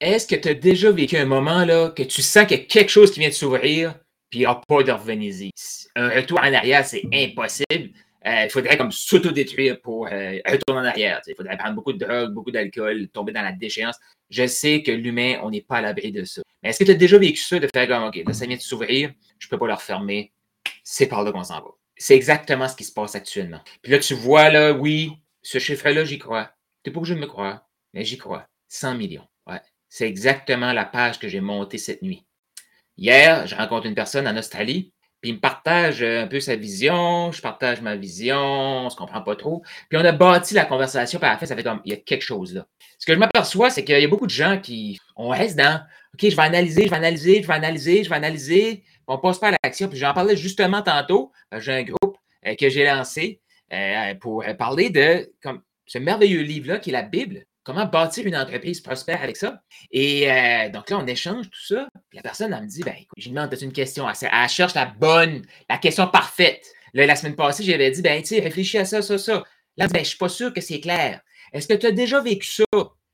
est-ce que tu as déjà vécu un moment là, que tu sens qu'il y a quelque chose qui vient de s'ouvrir, puis il n'y a pas de revenir Un retour en arrière, c'est impossible. Euh, il faudrait comme s'auto-détruire pour euh, retourner en arrière. Il faudrait prendre beaucoup de drogue, beaucoup d'alcool, tomber dans la déchéance. Je sais que l'humain, on n'est pas à l'abri de ça. Mais est-ce que tu as déjà vécu ça de faire comme, OK, là, ça vient de s'ouvrir, je ne peux pas le refermer, c'est par là qu'on s'en va. C'est exactement ce qui se passe actuellement. Puis là, tu vois, là, oui, ce chiffre-là, j'y crois. Tu n'es pas obligé de me croire, mais j'y crois. 100 millions. C'est exactement la page que j'ai montée cette nuit. Hier, je rencontre une personne en Australie, puis il me partage un peu sa vision, je partage ma vision, on ne se comprend pas trop. Puis on a bâti la conversation, à la fin, ça fait comme, il y a quelque chose là. Ce que je m'aperçois, c'est qu'il y a beaucoup de gens qui, on reste dans, OK, je vais analyser, je vais analyser, je vais analyser, je vais analyser, on passe pas à l'action. Puis j'en parlais justement tantôt, j'ai un groupe euh, que j'ai lancé euh, pour parler de comme, ce merveilleux livre-là qui est la Bible. Comment bâtir une entreprise prospère avec ça? Et euh, donc là, on échange tout ça. Puis la personne, elle me dit, ben écoute, je lui demande une question. Elle, cherche la bonne, la question parfaite. Là, la semaine passée, j'avais dit, ben tu sais, réfléchis à ça, ça, ça. Là, ben, je ne suis pas sûr que c'est clair. Est-ce que tu as déjà vécu ça?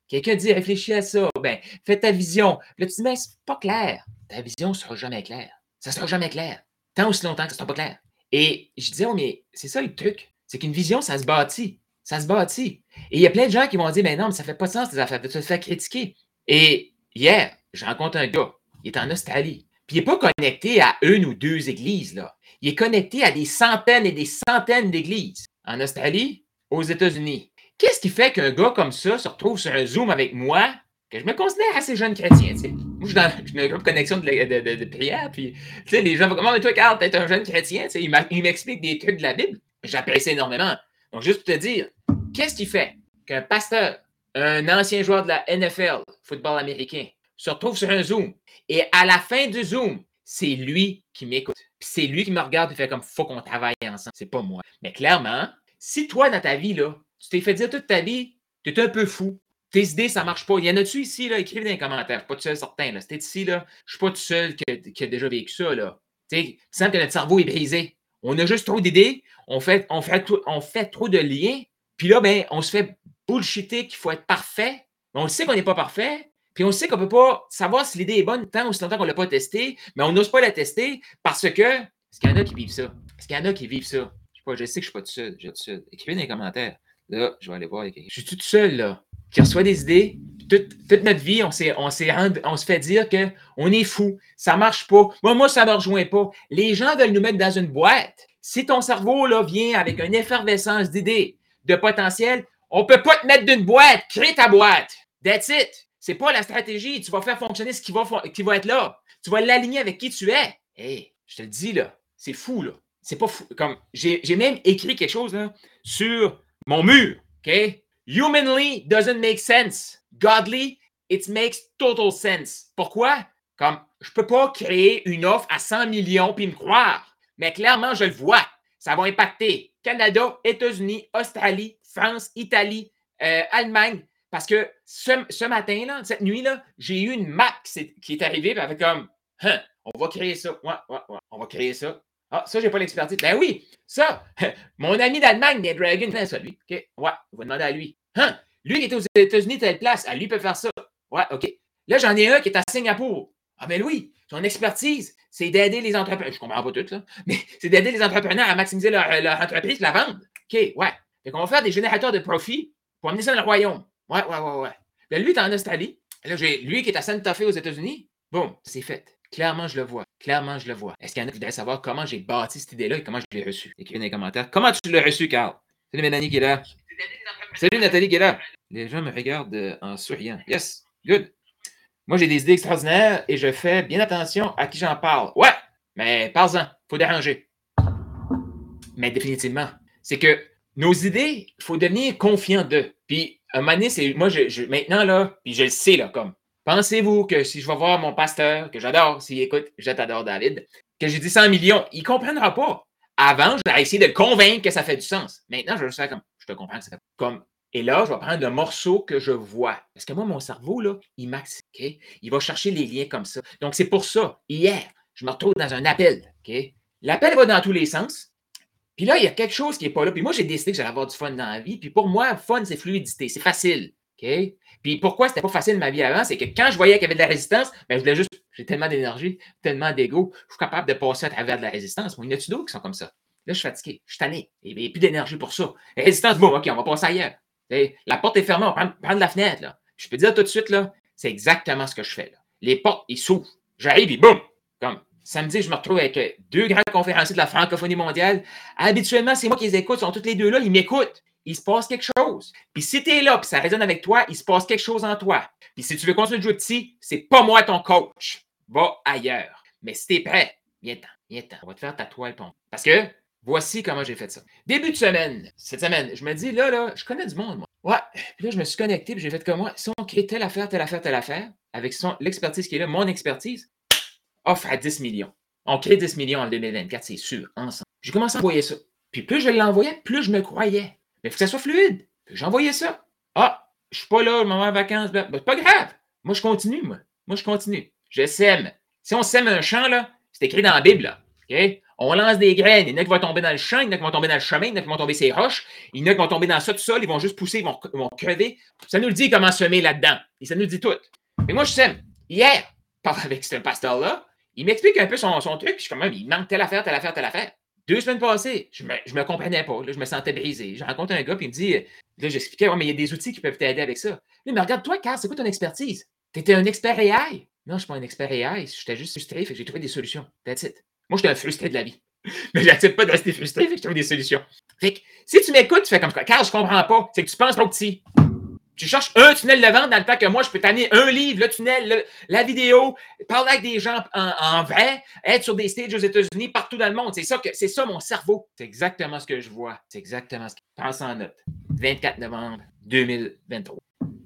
Quelqu'un dit, réfléchis à ça. Ben, fais ta vision. Là, tu dis, mais c'est pas clair. Ta vision ne sera jamais claire. Ça ne sera jamais clair. Tant aussi longtemps que ça ne sera pas clair. Et je disais, oh, mais c'est ça le truc. C'est qu'une vision, ça se bâtit. Ça se bâtit. Et il y a plein de gens qui vont dire, mais non, mais ça ne fait pas de sens, tes affaires, de te faire critiquer. Et hier, je rencontre un gars, il est en Australie. Puis il n'est pas connecté à une ou deux églises, là. Il est connecté à des centaines et des centaines d'églises. En Australie, aux États-Unis. Qu'est-ce qui fait qu'un gars comme ça se retrouve sur un Zoom avec moi, que je me considère assez jeune chrétien, tu sais? Moi, je suis dans, une groupe de connexion de, de, de, prière, puis, tu sais, les gens vont comment, toi, Carl, t'es un jeune chrétien, tu sais, il m'explique des trucs de la Bible. J'apprécie énormément. Donc, juste pour te dire, qu'est-ce qui fait qu'un pasteur, un ancien joueur de la NFL, football américain, se retrouve sur un Zoom et à la fin du Zoom, c'est lui qui m'écoute. c'est lui qui me regarde et fait comme faut qu'on travaille ensemble. C'est pas moi. Mais clairement, si toi, dans ta vie, là, tu t'es fait dire toute ta vie, tu es un peu fou, tes idées, ça marche pas. Il y en a-tu ici, là? Écrivez dans les commentaires. Je suis pas tout seul certain. Là. Si ici, là, je suis pas tout seul qui a, déjà vécu ça. Là. Tu sais, que notre cerveau est brisé. On a juste trop d'idées, on fait, on, fait on fait trop de liens, puis là, ben, on se fait bullshitter qu'il faut être parfait. On sait qu'on n'est pas parfait, puis on sait qu'on ne peut pas savoir si l'idée est bonne tant aussi longtemps qu'on ne l'a pas testée, mais on n'ose pas la tester parce que. Est-ce qu'il y en a qui vivent ça? Est-ce qu'il y en a qui vivent ça? Je sais pas, je sais que je ne suis pas tout seul. Je suis tout seul. Écrivez dans les commentaires. Là, je vais aller voir. Je suis tout seul, là, qui reçoit des idées. Toute, notre vie, on, on, on se fait dire qu'on est fou, ça ne marche pas. Moi, moi, ça ne me rejoint pas. Les gens veulent nous mettre dans une boîte. Si ton cerveau là, vient avec une effervescence d'idées, de potentiel, on ne peut pas te mettre d'une boîte. Crée ta boîte. That's it. C'est pas la stratégie. Tu vas faire fonctionner ce qui va, qui va être là. Tu vas l'aligner avec qui tu es. Hé, je te le dis, là, c'est fou, là. C'est pas fou. Comme j'ai même écrit quelque chose là, sur mon mur. OK? Humanly doesn't make sense. Godly, it makes total sense. Pourquoi? Comme je peux pas créer une offre à 100 millions puis me croire. Mais clairement, je le vois. Ça va impacter Canada, États-Unis, Australie, France, Italie, euh, Allemagne. Parce que ce, matin, là, cette nuit-là, j'ai eu une map qui est, arrivée avec comme hein, on va créer ça. On va créer ça. Ah, ça, j'ai pas l'expertise. Ben oui, ça, mon ami d'Allemagne, des Dragon, ça, lui. OK, ouais, on va demander à lui. Hein, lui qui est aux États-Unis, telle place, à lui peut faire ça. Ouais, OK. Là, j'en ai un qui est à Singapour. Ah, ben oui, son expertise, c'est d'aider les entrepreneurs. Je comprends pas tout, ça, mais c'est d'aider les entrepreneurs à maximiser leur, entreprise, la vendre. OK, ouais. Fait qu'on va faire des générateurs de profit pour amener ça dans le royaume. Ouais, ouais, ouais, ouais. Là, lui, est en Australie. Là, j'ai lui qui est à Santa Fe aux États-Unis. Bon, c'est fait. Clairement, je le vois. Clairement, je le vois. Est-ce qu'il y en a qui voudraient savoir comment j'ai bâti cette idée-là et comment je l'ai reçue? Écrivez dans les commentaires. Comment tu l'as reçu, Carl? Salut Mélanie qui est là. Salut Nathalie qui est là. Les gens me regardent euh, en souriant. Yes, good. Moi, j'ai des idées extraordinaires et je fais bien attention à qui j'en parle. Ouais, mais parle-en, faut déranger. Mais définitivement, c'est que nos idées, il faut devenir confiant d'eux. Puis, un moment donné, c'est moi, je, maintenant, là, puis je le sais, là, comme, pensez-vous que si je vais voir mon pasteur, que j'adore, s'il écoute, je t'adore, David, que j'ai dit 100 millions, il ne comprendra pas. Avant, je vais essayer de le convaincre que ça fait du sens. Maintenant, je vais faire comme, je te comprends que ça fait comme et là, je vais prendre le morceau que je vois. Parce que moi, mon cerveau, là, il max, Il va chercher les liens comme ça. Donc, c'est pour ça, hier, je me retrouve dans un appel. L'appel va dans tous les sens. Puis là, il y a quelque chose qui n'est pas là. Puis moi, j'ai décidé que j'allais avoir du fun dans la vie. Puis pour moi, fun, c'est fluidité. C'est facile. OK? Puis pourquoi c'était pas facile ma vie avant, c'est que quand je voyais qu'il y avait de la résistance, ben, je voulais juste, j'ai tellement d'énergie, tellement d'ego, je suis capable de passer à travers de la résistance. Il y en a-tu d'autres qui sont comme ça? Là, je suis fatigué, je suis tanné, il n'y a plus d'énergie pour ça. Résistance, bon, OK, on va passer ailleurs. la porte est fermée, on va prendre, la fenêtre. Là. Je peux dire tout de suite, là, c'est exactement ce que je fais. Là. Les portes, ils s'ouvrent. J'arrive et boum! Comme samedi, je me retrouve avec euh, deux grands conférenciers de la francophonie mondiale. Habituellement, c'est moi qui les écoute, ils sont tous les deux là, ils m'écoutent il se passe quelque chose. Puis si tu es là, puis ça résonne avec toi, il se passe quelque chose en toi. Puis si tu veux continuer de jouer petit, c'est pas moi ton coach. Va ailleurs. Mais si tu es prêt, viens-t'en, viens-t'en. On va te faire ta toile ton. Parce que voici comment j'ai fait ça. Début de semaine, cette semaine, je me dis, là, là, je connais du monde, moi. Ouais. Puis là, je me suis connecté, puis j'ai fait comme moi. Si on crée telle affaire, telle affaire, telle affaire, avec l'expertise qui est là, mon expertise, offre à 10 millions. On crée 10 millions en 2024, c'est sûr, ensemble. J'ai commencé à envoyer ça. Puis plus je l'envoyais, plus je me croyais. Mais il faut que ça soit fluide. J'ai ça. Ah, je suis pas là au moment de vacances. Ben, ben, c'est pas grave. Moi, je continue, moi. Moi, je continue. Je sème. Si on sème un champ, là, c'est écrit dans la Bible, là. On lance des graines. Il y en a qui vont tomber dans le champ, il y en a qui vont tomber dans le chemin, il y en a qui vont tomber les roches, il y en a qui vont tomber dans ça tout sol, ils vont juste pousser, ils vont, crever. Ça nous dit comment semer là-dedans. Et ça nous dit tout. Mais moi, je sème. Hier, avec ce pasteur-là, il m'explique un peu son, truc, je suis quand même, il manque telle affaire, telle affaire, telle affaire. Deux semaines passées, je me, comprenais pas. je me sentais brisé. Je rencontre un gars, puis il me dit, là, j'expliquais, mais il y a des outils qui peuvent t'aider avec ça. mais regarde, toi, Carl, c'est quoi ton expertise? Tu étais un expert AI. Non, je suis pas un expert AI. J'étais juste frustré, j'ai trouvé des solutions. That's it. Moi, j'étais un frustré de la vie. Mais j'accepte pas de rester frustré, fait que j'ai trouvé des solutions. Fait si tu m'écoutes, tu fais comme ça. Carl, je comprends pas. C'est que tu penses trop petit. Tu cherches un tunnel de vente dans le temps que moi, je peux t'amener un livre, le tunnel, la vidéo, parler avec des gens en, vrai, être sur des stages aux États-Unis, partout dans le monde. C'est ça, que, c'est ça mon cerveau. C'est exactement ce que je vois. C'est exactement ce que je pense en note. 24 novembre 2023.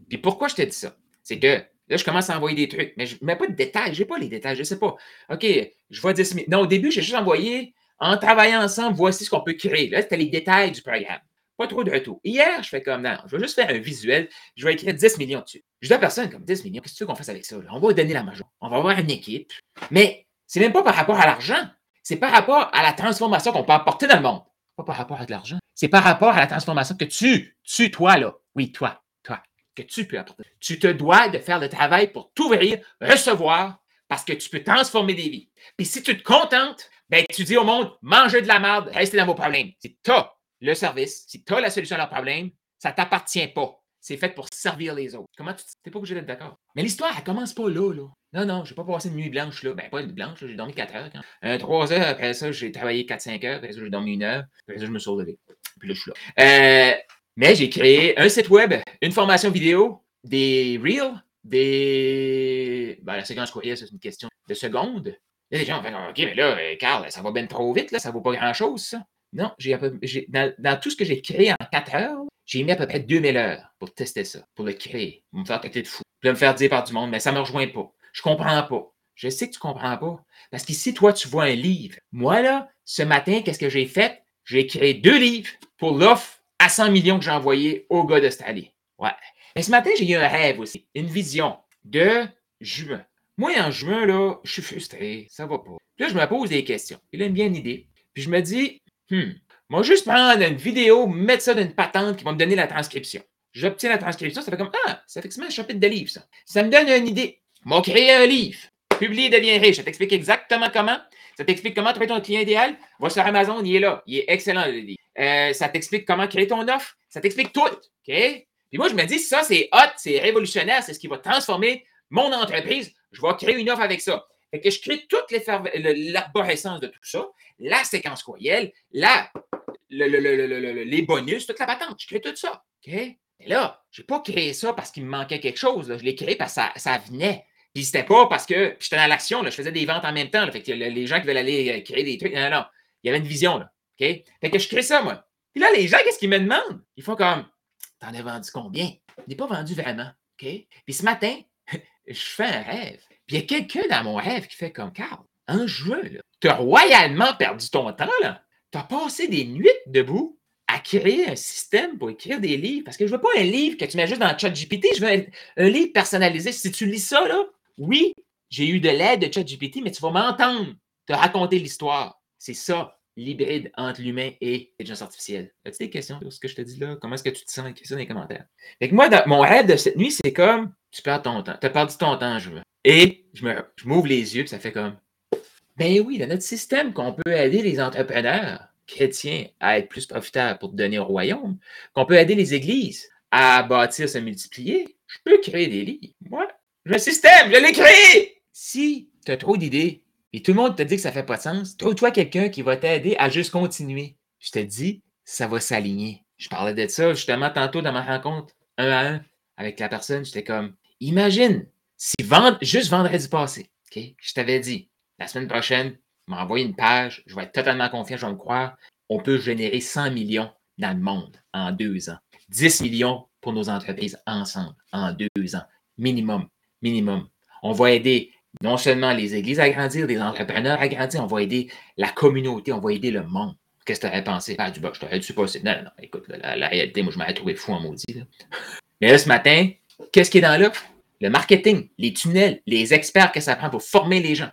Puis pourquoi je t'ai dit ça? C'est que là, je commence à envoyer des trucs, mais je ne mets pas de détails. Je n'ai pas les détails. Je ne sais pas. OK, je vois 10 000. Non, au début, j'ai juste envoyé en travaillant ensemble, voici ce qu'on peut créer. Là, c'était les détails du programme. Pas trop de retour. Hier, je fais comme, non, je vais juste faire un visuel, je vais écrire 10 millions dessus. Je dis à personne comme 10 millions, qu'est-ce que tu veux qu'on fasse avec ça? On va donner la major. On va avoir une équipe. Mais c'est même pas par rapport à l'argent. C'est par rapport à la transformation qu'on peut apporter dans le monde. Pas par rapport à de l'argent. C'est par rapport à la transformation que tu, tu, toi, là, oui, toi, toi, que tu peux apporter. Tu te dois de faire le travail pour t'ouvrir, recevoir, parce que tu peux transformer des vies. Puis si tu te contentes, ben, tu dis au monde, mangez de la merde, restez dans vos problèmes. C'est toi le service, si tu as la solution à leur problème, ça ne t'appartient pas. C'est fait pour servir les autres. Comment tu n'es pas obligé d'être d'accord? Mais l'histoire, elle commence pas là, là. Non, non, je n'ai pas passé une nuit blanche là. Ben, pas une blanche, j'ai dormi 4 heures. Euh, 3 heures, après ça, j'ai travaillé 4-5 heures, après ça, j'ai dormi une heure, après ça, je me suis relevé. Puis là, je suis là. Euh, mais j'ai créé un site web, une formation vidéo, des reels, des. Ben, la séquence courriel, c'est une question de secondes. Là, les gens vont faire OK, mais là, euh, Carl, ça va bien trop vite, là, ça vaut pas grand-chose, ça. Non, j'ai dans, dans, tout ce que j'ai créé en 4 heures, j'ai mis à peu près 2000 heures pour tester ça, pour le créer, pour me faire têter de fou, pour me faire dire par du monde, mais ça ne me rejoint pas. Je comprends pas. Je sais que tu comprends pas. Parce qu'ici, toi, tu vois un livre. Moi, là, ce matin, qu'est-ce que j'ai fait? J'ai créé deux livres pour l'offre à 100 millions que j'ai envoyé au gars d'Australie. Ouais. Mais ce matin, j'ai eu un rêve aussi, une vision de juin. Moi, en juin, là, je suis frustré, ça va pas. Puis là, je me pose des questions. Il a une bien idée. Puis je me dis, Hmm. Moi, juste prendre une vidéo, mettre ça dans une patente qui va me donner la transcription. J'obtiens la transcription, ça fait comme Ah, c'est un chapitre de livre, ça. Ça me donne une idée. M'a créé un livre. Publier devient riche. Ça t'explique exactement comment. Ça t'explique comment trouver ton client idéal. Va sur Amazon, il est là. Il est excellent, le livre. Euh, ça t'explique comment créer ton offre. Ça t'explique tout. OK? Puis moi, je me dis, ça, c'est hot, c'est révolutionnaire, c'est ce qui va transformer mon entreprise. Je vais créer une offre avec ça. Fait que je crée toute l'arborescence de tout ça, la séquence courriel, la, les bonus, toute la patente. Je crée tout ça. OK? Mais là, je n'ai pas créé ça parce qu'il me manquait quelque chose. Je l'ai créé parce que ça, ça venait. Puis c'était pas parce que j'étais dans l'action, je faisais des ventes en même temps. fait que les gens qui veulent aller euh, créer des trucs, non, non, Il y avait une vision. Fait que je crée ça, moi. Puis là, les gens, qu'est-ce qu'ils me demandent? Ils font comme T'en as vendu combien? Je n'ai pas vendu vraiment. Puis ce matin, je fais un rêve. Puis il y a quelqu'un dans mon rêve qui fait comme Carl, en juin, tu as royalement perdu ton temps, là. Tu as passé des nuits debout à créer un système pour écrire des livres. Parce que je veux pas un livre que tu mets juste dans le chat GPT, je veux un, livre personnalisé. Si tu lis ça, là, oui, j'ai eu de l'aide de chat GPT, mais tu vas m'entendre te raconter l'histoire. C'est ça. L'hybride entre l'humain et l'intelligence artificielle. As-tu des questions sur ce que je te dis là? Comment est-ce que tu te sens? avec ça dans les commentaires. Fait que moi, mon rêve de cette nuit, c'est comme tu perds ton temps. Tu as perdu ton temps, je veux. Et je m'ouvre les yeux, puis ça fait comme Ben oui, dans notre système qu'on peut aider les entrepreneurs chrétiens à être plus profitables pour te donner au royaume, qu'on peut aider les églises à bâtir, se multiplier, je peux créer des livres. Moi, le système, je l'ai créé! Si tu as trop d'idées et tout le monde te dit que ça fait pas de sens, trouve-toi quelqu'un qui va t'aider à juste continuer. Je te dis, ça va s'aligner. Je parlais de ça justement tantôt dans ma rencontre, un à un, avec la personne. J'étais comme, imagine si juste vendredi passé, je t'avais dit, la semaine prochaine, m'envoyer une page, je vais être totalement confiant, je vais me croire, on peut générer 100 millions dans le monde en deux ans. 10 millions pour nos entreprises ensemble en deux ans. Minimum. Minimum. On va aider non seulement les églises à grandir, les entrepreneurs à grandir, on va aider la communauté, on va aider le monde. Qu'est-ce que tu aurais pensé? Ah, du bas, je t'aurais dû passer. Non, non, écoute, la, réalité, moi, je m'aurais trouvé fou en maudit. Mais là, ce matin, qu'est-ce qui est dans? Le marketing, les tunnels, les experts que ça prend pour former les gens.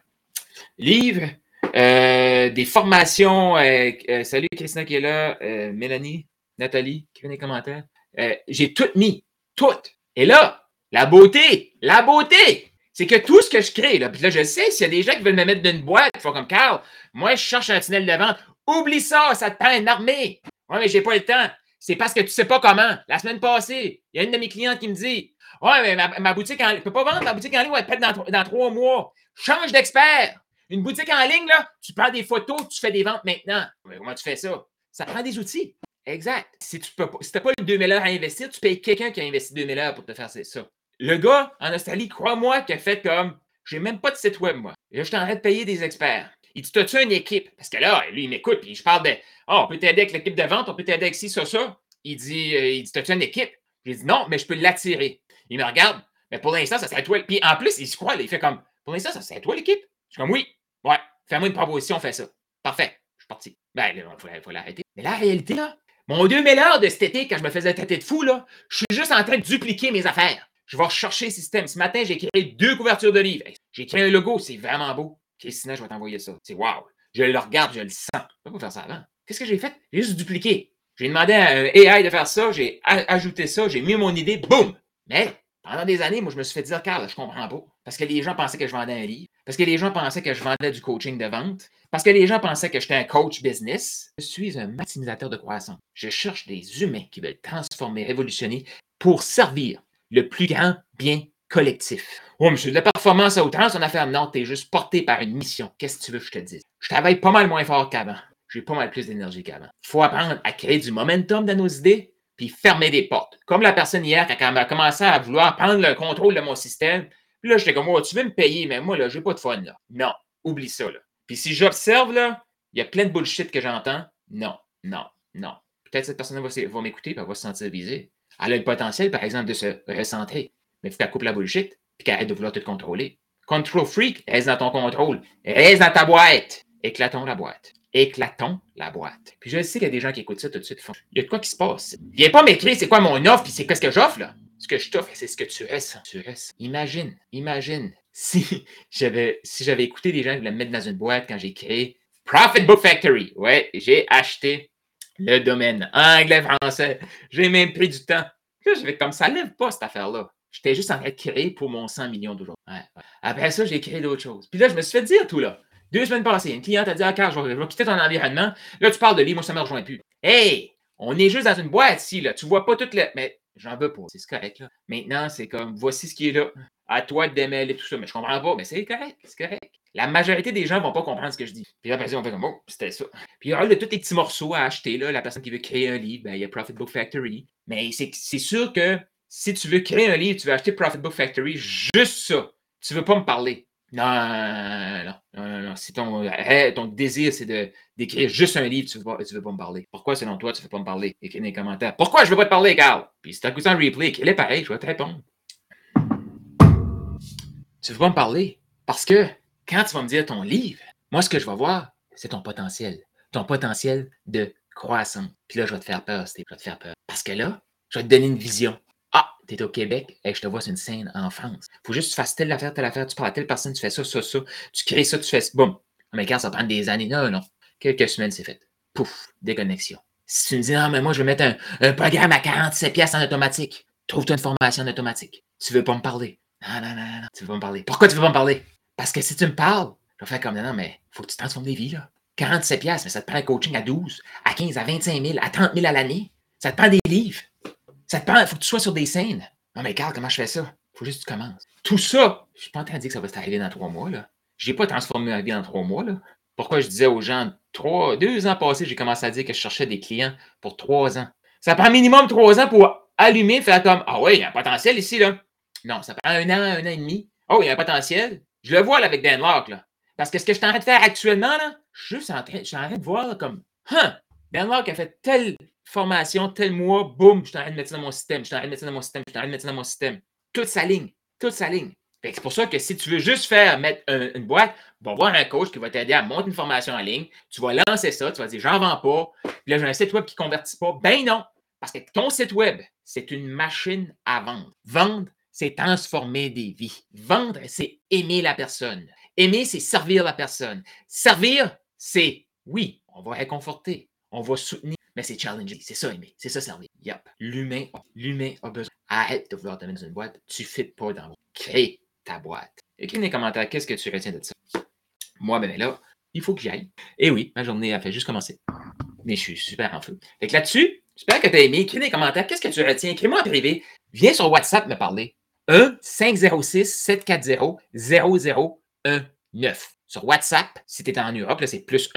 Livre, euh, des formations. Euh, euh, salut Christina qui est là. Mélanie, Nathalie, qui vient des commentaires. J'ai tout mis. Tout. Et là, la beauté, la beauté, c'est que tout ce que je crée, là, puis là, je sais, s'il y a des gens qui veulent me mettre dans une boîte, comme Carl, moi, je cherche un tunnel de vente. Oublie ça, ça te prend une armée. Oui, mais j'ai pas le temps. C'est parce que tu sais pas comment. La semaine passée, il y a une de mes clientes qui me dit Ouais, mais ma, boutique en ligne, je peux pas vendre ma boutique en ligne, va être dans, dans trois mois. Change d'expert. Une boutique en ligne, là, tu prends des photos, tu fais des ventes maintenant. Mais comment tu fais ça? Ça prend des outils. Exact. Si tu n'as si pas le 2000 heures à investir, tu payes quelqu'un qui a investi 2000 heures pour te faire ça. Le gars en Australie, crois-moi, qui a fait comme j'ai même pas de site web, moi. Et là, je t'arrête de payer des experts. Il dit T'as-tu une équipe? Parce que là, lui, il m'écoute, puis je parle de oh, on peut t'aider avec l'équipe de vente, on peut t'aider avec ci, ça, ça. Il dit, euh, il dit T'as-tu une équipe? J'ai dit Non, mais je peux l'attirer. Il me regarde, mais pour l'instant, ça serait toi. Puis en plus, il se croit, il fait comme Pour l'instant, ça serait toi l'équipe? Je suis comme Oui, ouais, Fais-moi une proposition, fais ça. Parfait. Je suis parti. Ben, il faut, l'arrêter. Mais la réalité, là, mon 2000 heures de cet été, quand je me faisais têter de fou, là, je suis juste en train de dupliquer mes affaires. Je vais rechercher le système. Ce matin, j'ai créé deux couvertures de livres. J'ai créé un logo, c'est vraiment beau. Sinon, je vais t'envoyer ça. C'est wow. Je le regarde, je le sens. Je peux pas faire ça avant. Qu'est-ce que j'ai fait? J'ai juste dupliqué. J'ai demandé à un AI de faire ça, j'ai ajouté ça, j'ai mis mon idée, boum! Mais pendant des années, moi, je me suis fait dire, Carl, je comprends pas. Parce que les gens pensaient que je vendais un livre. Parce que les gens pensaient que je vendais du coaching de vente. Parce que les gens pensaient que j'étais un coach business. Je suis un maximisateur de croissance. Je cherche des humains qui veulent transformer, révolutionner pour servir le plus grand bien collectif. Oh, monsieur, de la performance à outrance, on a fait non, t'es juste porté par une mission. Qu'est-ce que tu veux que je te dise? Je travaille pas mal moins fort qu'avant. J'ai pas mal plus d'énergie qu'avant. Il faut apprendre à créer du momentum dans nos idées, puis fermer des portes. Comme la personne hier, quand elle a commencé à vouloir prendre le contrôle de mon système, puis là, j'étais comme, oh, tu veux me payer, mais moi, là, j'ai pas de fun, là. Non, oublie ça, là. Puis si j'observe, là, il y a plein de bullshit que j'entends. Non, non, non. Peut-être cette personne va, va m'écouter, puis elle va se sentir visée. Elle a le potentiel, par exemple, de se recentrer. Mais il faut qu'elle coupe la bullshit, puis qu'elle arrête de vouloir te contrôler. Control freak, reste dans ton contrôle. Reste dans ta boîte. Éclatons la boîte éclatons la boîte. Puis je sais qu'il y a des gens qui écoutent ça tout de suite. Font, il y a de quoi qui se passe? Viens pas m'écrire c'est quoi mon offre, puis c'est qu'est-ce que j'offre, là. Ce que je t'offre, c'est ce que tu restes. Tu restes. Imagine, imagine si j'avais si j'avais écouté des gens qui voulaient me mettre dans une boîte quand j'ai créé Profit Book Factory. Ouais, j'ai acheté le domaine anglais-français. J'ai même pris du temps. Je vais comme ça lève pas cette affaire-là. J'étais juste en train de créer pour mon 100 millions d'euros. Après ça, j'ai créé d'autres choses. Puis là, je me suis fait dire tout là. Deux semaines passées, une cliente a dit Ah, Carl, je vais, quitter ton environnement. Là, tu parles de livre, moi, ça ne me rejoint plus. Hey, on est juste dans une boîte ici, là. Tu vois pas toutes les. Mais j'en veux pas, c'est correct, là. Maintenant, c'est comme voici ce qui est là. À toi de démêler tout ça. Mais je comprends pas, mais c'est correct, c'est correct. La majorité des gens vont pas comprendre ce que je dis. Puis là, on fait comme, oh, c'était ça. Puis il y aura de tous les petits morceaux à acheter, là. La personne qui veut créer un livre, ben, il y a Profit Book Factory. Mais c'est sûr que si tu veux créer un livre, tu veux acheter Profit Book Factory, juste ça. Tu veux pas me parler. Non, non, non, non, Si ton, eh, ton désir, c'est d'écrire juste un livre, tu ne veux, pas me parler. Pourquoi, selon toi, tu ne veux pas me parler? Écris dans les commentaires. Pourquoi je ne veux pas te parler, Carl? Puis si tu as écouté un replay, il est pareil, je vais te répondre. Tu veux pas me parler? Parce que quand tu vas me dire ton livre, moi, ce que je vais voir, c'est ton potentiel. Ton potentiel de croissance. Puis là, je vais te faire peur. Je vais te faire peur. Parce que là, je vais te donner une vision. Ah, tu es au Québec, et je te vois sur une scène en France. Faut juste que tu fasses telle affaire, telle affaire, tu parles à telle personne, tu fais ça, ça, ça, tu crées ça, tu fais ça. Boum. Mais quand ça prend des années, non, non. Quelques semaines, c'est fait. Pouf, déconnexion. Si tu me dis, non, mais moi, je vais mettre un, programme à 47 pièces en automatique, trouve-toi une formation en automatique. Tu veux pas me parler. Non, non, non, non, tu veux pas me parler. Pourquoi tu veux pas me parler? Parce que si tu me parles, je vais faire comme, non, non, mais faut que tu transformes des vies, là. 47 pièces, mais ça te prend un coaching à 12, à 15, à 25 000, à 30 000 à l'année. Ça te prend des livres. Ça te prend, faut que tu sois sur des scènes. Non, mais Carl, comment je fais ça? Faut juste que tu commences. Tout ça, je suis pas en train de dire que ça va t'arriver dans trois mois, là. Je n'ai pas transformé ma vie en trois mois, là. Pourquoi je disais aux gens, trois, deux ans passés, j'ai commencé à dire que je cherchais des clients pour trois ans. Ça prend minimum trois ans pour allumer, faire comme Ah oui, il y a un potentiel ici, là. Non, ça prend un an, un an et demi. Oh, il y a un potentiel. Je le vois là, avec Dan Locke, là. Parce que ce que je suis en train de faire actuellement, là, je suis juste en train, je suis en train de voir comme Huh, Dan Locke a fait telle formation, tel mois, boum, je suis en train de mettre ça dans mon système, je suis en train de mettre ça dans mon système, je suis en train de mettre ça dans mon système. Toute sa ligne, toute sa ligne. C'est pour ça que si tu veux juste faire mettre une boîte, va voir un coach qui va t'aider à monter une formation en ligne. Tu vas lancer ça, tu vas dire j'en vends pas. Puis là, j'ai un site web qui ne convertit pas. Ben non, parce que ton site web, c'est une machine à vendre. Vendre, c'est transformer des vies. Vendre, c'est aimer la personne. Aimer, c'est servir la personne. Servir, c'est oui, on va réconforter, on va soutenir, mais c'est challenger. C'est ça aimer, c'est ça servir. Yep. L'humain, l'humain a besoin. Arrête de vouloir te mettre dans une boîte. Tu ne fais pas dans Crée ta boîte. Écris dans les commentaires qu'est-ce que tu retiens de ça? Moi, ben là, il faut que j'y aille. Et oui, ma journée a fait juste commencer. Mais je suis super en feu. Fait que là-dessus, j'espère que tu as aimé. Écris dans les commentaires qu'est-ce que tu retiens? Écris-moi en privé. Viens sur WhatsApp me parler. 1-506-740-0019. Sur WhatsApp, si tu es en Europe, là, c'est plus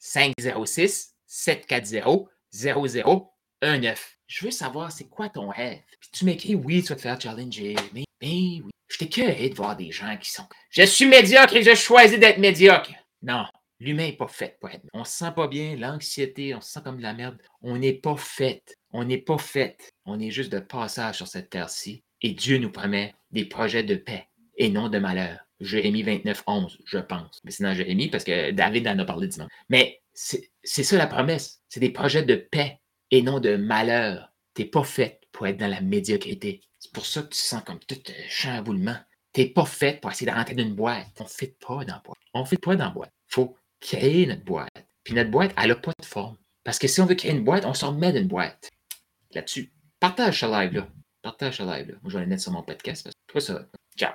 1-506-740-0019. Je veux savoir c'est quoi ton rêve? Puis tu m'écris oui, tu vas te faire challenger. Mais, mais oui. Je t'ai de voir des gens qui sont. Je suis médiocre et je choisis d'être médiocre. Non, l'humain n'est pas fait pour être. On se sent pas bien, l'anxiété, on se sent comme de la merde. On n'est pas fait. On n'est pas fait. On est juste de passage sur cette terre-ci. Et Dieu nous promet des projets de paix et non de malheur. Jérémie 29, 11, je pense. Mais c'est dans Jérémie parce que David en a parlé dimanche. Mais c'est ça la promesse. C'est des projets de paix et non de malheur. Tu n'es pas fait pour être dans la médiocrité. C'est pour ça que tu sens comme tout un euh, chamboulement. Tu n'es pas fait pour essayer de rentrer dans une boîte. On ne fait pas dans la boîte. On ne fait pas dans boîte. Il faut créer notre boîte. Puis notre boîte, elle n'a pas de forme. Parce que si on veut créer une boîte, on s'en met d'une boîte. Là-dessus. Partage ce live-là. Partage ce live-là. Moi, je vais aller mettre sur mon podcast. Toi, ça. Ciao.